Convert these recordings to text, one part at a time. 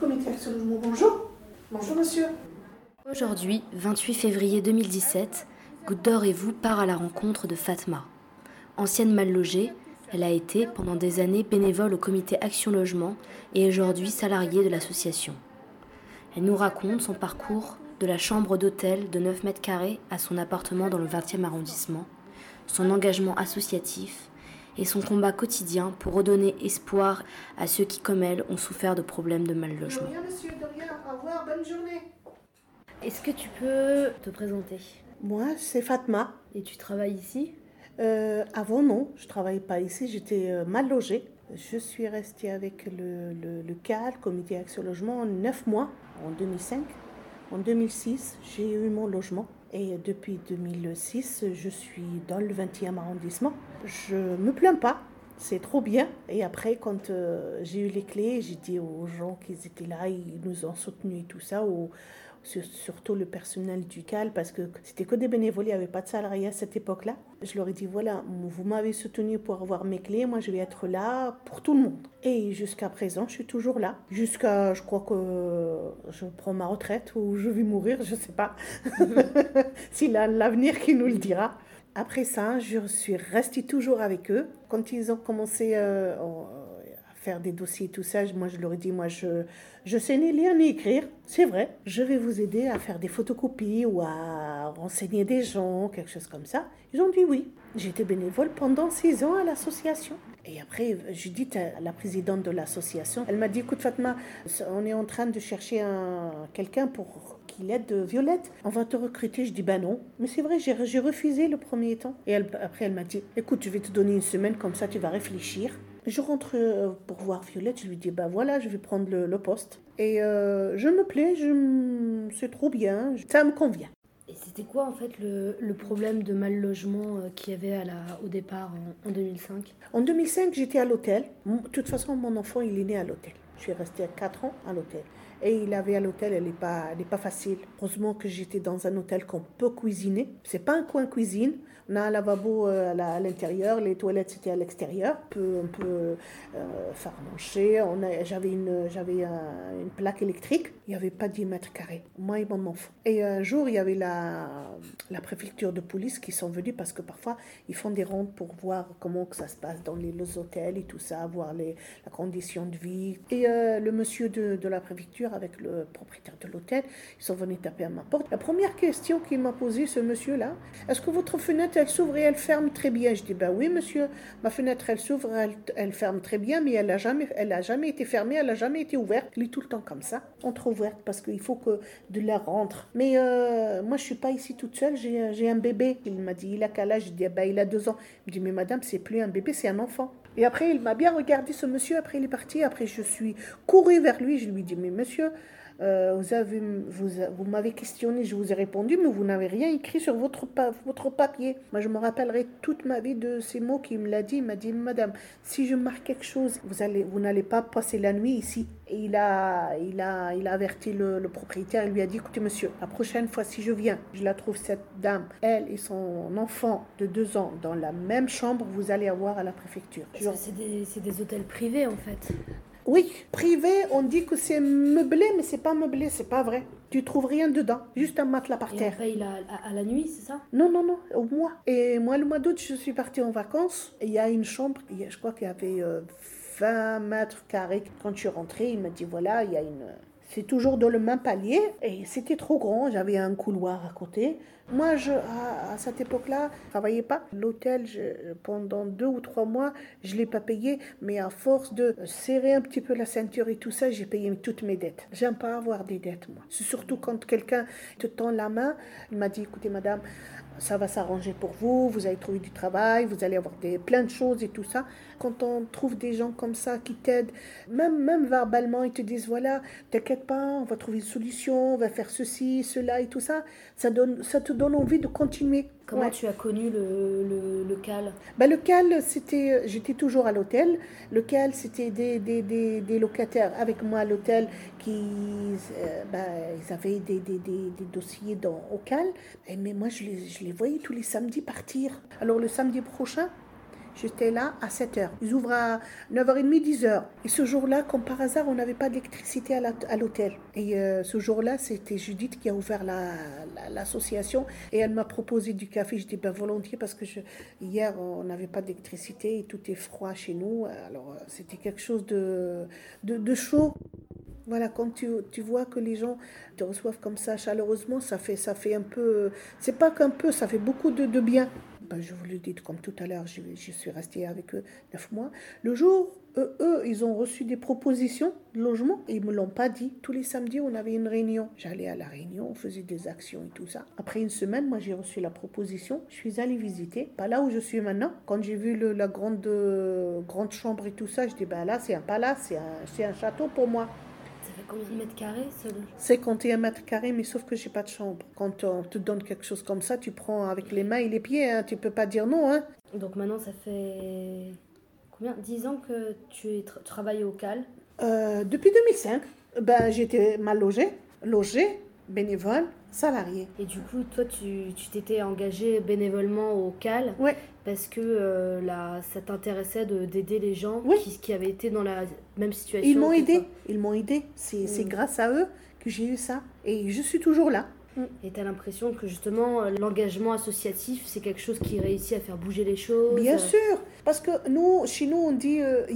Comité Action bonjour. Bonjour monsieur. Aujourd'hui, 28 février 2017, Goutte d'Or et vous part à la rencontre de Fatma. Ancienne mal logée, elle a été pendant des années bénévole au comité Action Logement et aujourd'hui salariée de l'association. Elle nous raconte son parcours de la chambre d'hôtel de 9 mètres carrés à son appartement dans le 20e arrondissement, son engagement associatif et son combat quotidien pour redonner espoir à ceux qui, comme elle, ont souffert de problèmes de mal logement. De rien monsieur, de rien. Au revoir, bonne journée. Est-ce que tu peux te présenter? Moi, c'est Fatma. Et tu travailles ici? Euh, avant, non, je travaillais pas ici, j'étais euh, mal logée. Je suis restée avec le, le, le CAL, Comité Action Logement, neuf mois en 2005. En 2006, j'ai eu mon logement. Et depuis 2006, je suis dans le 20e arrondissement. Je me plains pas, c'est trop bien. Et après, quand euh, j'ai eu les clés, j'ai dit aux gens qui étaient là, ils nous ont soutenus et tout ça, surtout le personnel du CAL, parce que c'était que des bénévoles, il n'y avait pas de salariés à cette époque-là. Je leur ai dit, voilà, vous m'avez soutenu pour avoir mes clés, moi je vais être là pour tout le monde. Et jusqu'à présent, je suis toujours là. Jusqu'à, je crois que je prends ma retraite ou je vais mourir, je ne sais pas. C'est la- l'avenir qui nous le dira. Après ça, je suis restée toujours avec eux. Quand ils ont commencé euh, faire des dossiers tout ça, moi je leur ai dit, moi je je sais ni lire ni écrire, c'est vrai. Je vais vous aider à faire des photocopies ou à renseigner des gens, quelque chose comme ça. Ils ont dit oui. J'étais bénévole pendant six ans à l'association. Et après, Judith, la présidente de l'association, elle m'a dit, écoute Fatma, on est en train de chercher un, quelqu'un pour qu'il aide Violette. On va te recruter. Je dis, ben non. Mais c'est vrai, j'ai refusé le premier temps. Et après, elle m'a dit, écoute, je vais te donner une semaine, comme ça tu vas réfléchir. Je rentre euh, pour voir Violette, je lui dis, bah voilà, je vais prendre le, le poste. Et euh, je me plais, je c'est trop bien, ça me convient. Et c'était quoi en fait le, le problème de mal logement euh, qu'il y avait à la, au départ en, en 2005 En 2005, j'étais à l'hôtel. De toute façon, mon enfant, il est né à l'hôtel. Je suis restée 4 ans à l'hôtel. Et il avait à l'hôtel, elle n'est pas, pas facile. Heureusement que j'étais dans un hôtel qu'on peut cuisiner. C'est pas un coin cuisine. On a un lavabo euh, à l'intérieur, les toilettes c'était à l'extérieur. On peut, euh, faire manger. J'avais une, une plaque électrique. Il n'y avait pas 10 mètres carrés. Moi et mon enfant. Et un jour, il y avait la, préfecture de police qui sont venus parce que parfois ils font des rondes pour voir comment ça se passe dans les, les hôtels et tout ça, voir les, la condition de vie. Et euh, le monsieur de la préfecture avec le propriétaire de l'hôtel, ils sont venus taper à ma porte. La première question qu'il m'a posée, ce monsieur-là, est-ce que votre fenêtre, elle s'ouvre et elle ferme très bien? Je dis, ben oui, monsieur, ma fenêtre, elle s'ouvre, elle, elle ferme très bien, mais elle n'a jamais, jamais été fermée, elle n'a jamais été ouverte. Elle est tout le temps comme ça, entre-ouverte, parce qu'il faut que de l'air rentre. Mais euh, moi, je suis pas ici toute seule, j'ai un bébé. Il m'a dit, il a quel âge? Je dis, ben, il a deux ans. Il me dit, mais madame, c'est plus un bébé, c'est un enfant. Et après, il m'a bien regardé, ce monsieur. Après, il est parti. Après, je suis courue vers lui. Je lui dis, mais monsieur, euh, vous avez, vous, vous m'avez questionné, je vous ai répondu, mais vous n'avez rien écrit sur votre, pa- votre papier. Moi, je me rappellerai toute ma vie de ces mots qu'il me l'a dit. Il m'a dit, madame, si je marque quelque chose, vous allez, vous n'allez pas passer la nuit ici. Et il a, il a, il a averti le, propriétaire. Il lui a dit, écoutez, monsieur, la prochaine fois, si je viens, je la trouve cette dame, elle et son enfant de deux ans dans la même chambre, vous allez avoir à la préfecture. C'est des, c'est des hôtels privés en fait. Oui, privé, on dit que c'est meublé, mais c'est pas meublé, c'est pas vrai. Tu trouves rien dedans, juste un matelas par Et on terre. paye la, à, à la nuit, c'est ça? Non, non, non, au mois. Et moi, le mois d'août, je suis partie en vacances. Et il y a une chambre, je crois qu'il y avait euh, 20 mètres carrés. Quand je suis rentrée, il m'a dit voilà, il y a une. C'est toujours dans le même palier. Et c'était trop grand, j'avais un couloir à côté. Moi, je, à, cette époque-là, je travaillais pas. L'hôtel, pendant deux ou trois mois, je l'ai pas payé. Mais à force de serrer un petit peu la ceinture et tout ça, j'ai payé toutes mes dettes. J'aime pas avoir des dettes, moi. Surtout quand quelqu'un te tend la main. Il m'a dit écoutez, madame, ça va s'arranger pour vous, vous allez trouver du travail, vous allez avoir des, plein de choses et tout ça. Quand on trouve des gens comme ça qui t'aident, même, même verbalement, ils te disent voilà, t'inquiète pas, on va trouver une solution, on va faire ceci, cela et tout ça, ça, donne, ça te donne envie de continuer. Comment Ouais. tu as connu le, le, le CAL? Ben, le CAL, c'était, j'étais toujours à l'hôtel. Le CAL, c'était des, des, des, des locataires avec moi à l'hôtel qui euh, ben, ils avaient des, des, des, des dossiers dans, au CAL. Et, mais moi, je les, je les voyais tous les samedis partir. Alors, le samedi prochain, J'étais là à 7h. Ils ouvrent à 9h30, 10h. Et ce jour-là, comme par hasard, on n'avait pas d'électricité à l'hôtel. Et euh, ce jour-là, c'était Judith qui a ouvert l'association et elle m'a proposé du café. Je dis ben volontiers parce que hier, on n'avait pas d'électricité et tout est froid chez nous. Alors, euh, c'était quelque chose de, chaud. Voilà, quand tu, vois que les gens te reçoivent comme ça chaleureusement, ça fait, un peu. C'est pas qu'un peu, ça fait beaucoup de bien. Je vous le dis, comme tout à l'heure, je, je, suis restée avec eux neuf mois. Le jour, eux, eux, ils ont reçu des propositions de logement ils me l'ont pas dit. Tous les samedis, on avait une réunion. J'allais à la réunion, on faisait des actions et tout ça. Après une semaine, moi, j'ai reçu la proposition. Je suis allée visiter. Pas là où je suis maintenant. Quand j'ai vu le, la grande, euh, grande chambre et tout ça, je dis, ben là, c'est un palace, c'est un, un château pour moi. Combien de mètres carrés 51 mètres carrés, mais sauf que j'ai pas de chambre. Quand on te donne quelque chose comme ça, tu prends avec les mains et les pieds, hein, tu peux pas dire non. Hein. Donc maintenant, ça fait combien? 10 ans que tu travailles au CAL euh, Depuis 2005. Ben, j'étais mal logée, logée, bénévole, salarié. Et du coup, toi, tu t'étais engagé bénévolement au CAL ouais. parce que euh, là, ça t'intéressait d'aider les gens qui, qui, avaient été dans la même situation. Ils m'ont aidé, ils m'ont aidé. C'est mm. grâce à eux que j'ai eu ça. Et je suis toujours là. Mm. Et tu as l'impression que justement l'engagement associatif, c'est quelque chose qui réussit à faire bouger les choses Bien sûr Parce que nous, chez nous, on dit euh,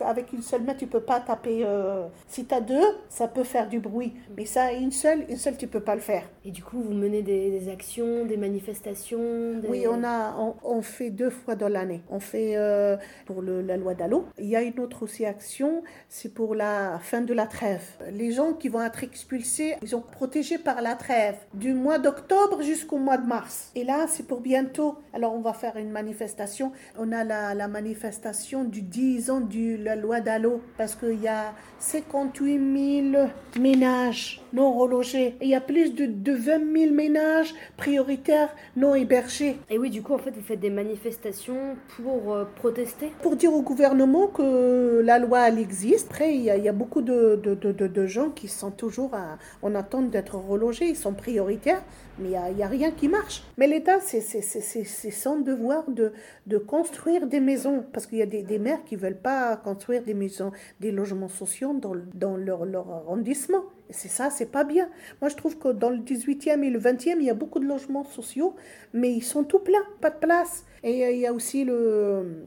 avec une seule main, tu peux pas taper. Euh, si tu as deux, ça peut faire du bruit. Mais ça, une seule, une seule, tu peux pas le faire. Et du coup, vous menez des, actions, des manifestations Oui, on, a, on, fait deux fois dans l'année. On fait euh, pour le, la loi d'Allo. Il y a une autre aussi action, c'est pour la fin de la trêve. Les gens qui vont être expulsés, ils sont protégés par la trêve du mois d'octobre jusqu'au mois de mars. Et là, c'est pour bientôt. Alors, on va faire une manifestation. On a la, manifestation du 10 ans de la loi d'Allo parce qu'il y a 58 000 ménages non relogés. Et il y a plus de, de 20 000 ménages prioritaires non hébergés. Et oui, du coup, en fait, vous faites des manifestations pour euh, protester Pour dire au gouvernement que la loi, elle existe. Après, il y a, il y a beaucoup de, de, de, gens qui sont toujours à, en attente d'être relogés. Ils sont prioritaires, mais il n'y a, a, rien qui marche. Mais l'État, c'est son devoir de, de construire des maisons. Parce qu'il y a des, des maires qui ne veulent pas construire des maisons, des logements sociaux dans, dans leur, leur arrondissement. C'est ça, c'est pas bien. Moi, je trouve que dans le 18e et le 20e, il y a beaucoup de logements sociaux, mais ils sont tout pleins, pas de place. Et euh, il y a aussi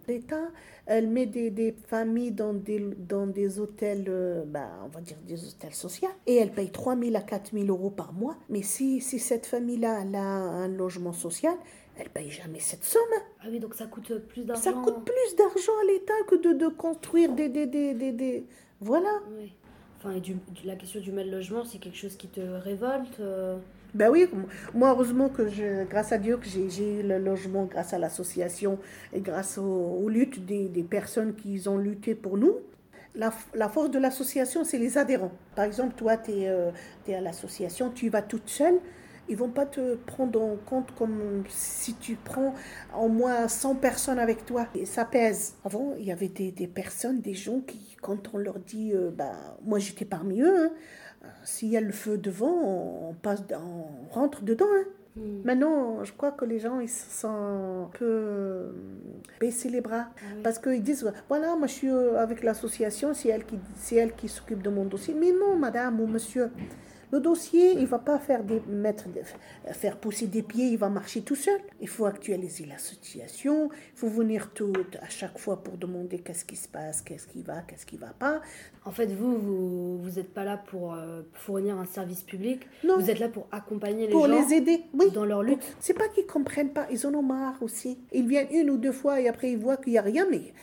l'État, elle met des, des, familles dans des, dans des hôtels, euh, bah, on va dire des hôtels sociaux, et elle paye 3 000 à 4 000 euros par mois. Mais si, si cette famille-là a un logement social, elle paye jamais cette somme. Ah oui, donc ça coûte plus d'argent. Ça coûte plus d'argent à l'État que de, de, construire des, des, des, des, Voilà. Oui. Enfin, la question du mal logement, c'est quelque chose qui te révolte euh Ben oui, moi heureusement que je, grâce à Dieu que j'ai eu le logement grâce à l'association et grâce aux, luttes des, des, personnes qui ont lutté pour nous. La, la force de l'association, c'est les adhérents. Par exemple, toi, tu es, euh, es, à l'association, tu vas toute seule, ils vont pas te prendre en compte comme si tu prends au moins 100 personnes avec toi. Et ça pèse. Avant, il y avait des, des personnes, des gens qui, quand on leur dit, euh, bah, moi j'étais parmi eux, hein, euh, s'il y a le feu devant, on, passe, on rentre dedans. Hein. Hmm. Maintenant, je crois que les gens, ils se sentent un peu euh, baisser les bras. Parce qu'ils disent, voilà, moi je suis avec l'association, c'est elle qui, elle qui s'occupe de mon dossier. Mais non, madame ou monsieur, le dossier, il ne va pas faire, des, mettre, faire pousser des pieds, il va marcher tout seul. Il faut actualiser la situation, il faut venir tout à chaque fois pour demander qu'est-ce qui se passe, qu'est-ce qui va, qu'est-ce qui ne va pas. En fait, vous, vous n'êtes pas là pour euh, fournir un service public, non. vous êtes là pour accompagner les pour gens les aider, oui. dans leur lutte. C'est pas qu'ils comprennent pas, ils en ont marre aussi. Ils viennent une ou deux fois et après ils voient qu'il n'y a rien, mais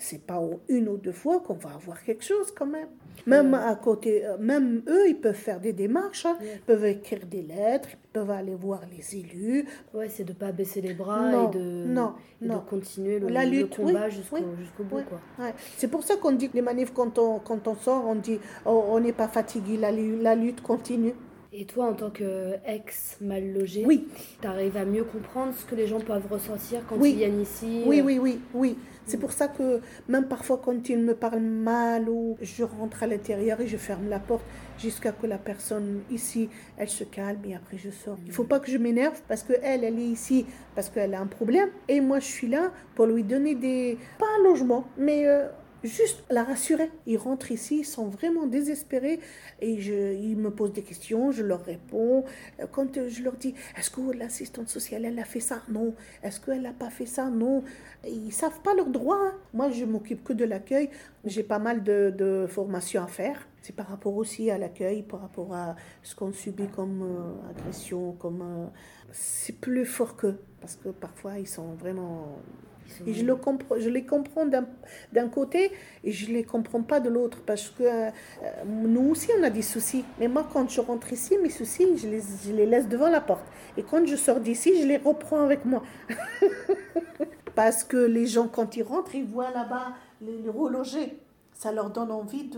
c'est pas une ou deux fois qu'on va avoir quelque chose quand même. Même à côté, euh, même eux, ils peuvent faire des démarches, hein. ils peuvent écrire des lettres, ils peuvent aller voir les élus. Ouais, c'est de pas baisser les bras et de, non, et non. de continuer le, La lutte, le combat oui, jusqu'au oui, bout. oui. Quoi. Ouais. C'est pour ça qu'on dit que les manifs, quand on, quand on sort, on dit oh, on n'est pas fatigué, la, la lutte continue. Et toi, en tant qu'ex mal logé, oui. tu arrives à mieux comprendre ce que les gens peuvent ressentir quand ils viennent ici Oui, oui, oui, oui. C'est pour ça que même parfois quand ils me parlent mal ou je rentre à l'intérieur et je ferme la porte jusqu'à que la personne ici, elle se calme et après je sors. Il faut pas que je m'énerve parce que elle, elle est ici parce qu'elle a un problème et moi je suis là pour lui donner des pas un logement mais euh, juste la rassurer. Ils rentrent ici, ils sont vraiment désespérés et je, ils me posent des questions, je leur réponds. Quand je leur dis, est-ce que l'assistante sociale, elle a fait ça? Non. Est-ce qu'elle n'a pas fait ça? Non. Ils savent pas leurs droits. Moi, je m'occupe que de l'accueil. J'ai pas mal de, de formations à faire. C'est par rapport aussi à l'accueil, par rapport à ce qu'on subit comme euh, agression, comme... Euh, c'est plus fort qu'eux, parce que parfois, ils sont vraiment et je, le je les comprends d'un côté et je ne les comprends pas de l'autre parce que euh, nous aussi on a des soucis. Mais moi quand je rentre ici, mes soucis, je les, je les laisse devant la porte. Et quand je sors d'ici, je les reprends avec moi. parce que les gens quand ils rentrent, ils voient là-bas les, les relogés. Ça leur donne envie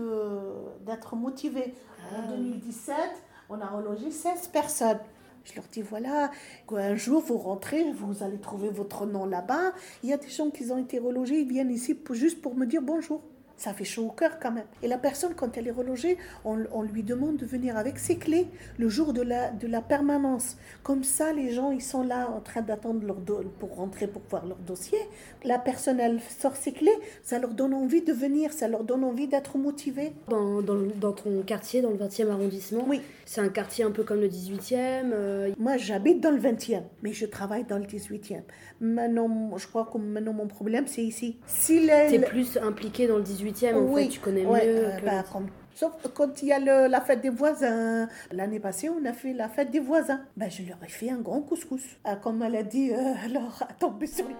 d'être motivés. En 2017, ah on a relogé 16 personnes. Je leur dis, voilà, un jour vous rentrez, vous allez trouver votre nom là-bas. Il y a des gens qui ont été relogés, ils viennent ici juste pour me dire bonjour ça fait chaud au cœur quand même. Et la personne, quand elle est relogée, on, lui demande de venir avec ses clés le jour de la, de la permanence. Comme ça, les gens, ils sont là en train d'attendre leur pour rentrer pour voir leur dossier. La personne, elle sort ses clés, ça leur donne envie de venir, ça leur donne envie d'être motivés. Dans, dans, dans, ton quartier, dans le 20e arrondissement, oui. c'est un quartier un peu comme le 18e euh, Moi, j'habite dans le 20e, mais je travaille dans le 18e. Maintenant, je crois que maintenant, mon problème, c'est ici. Si les... plus impliqué dans le 18e oui, tu connais mieux. Euh, bah, sauf quand il y a la fête des voisins. L'année passée, on a fait la fête des voisins. Ben, je leur ai fait un grand couscous. Ah, comme elle a dit, euh, alors, à tomber sur le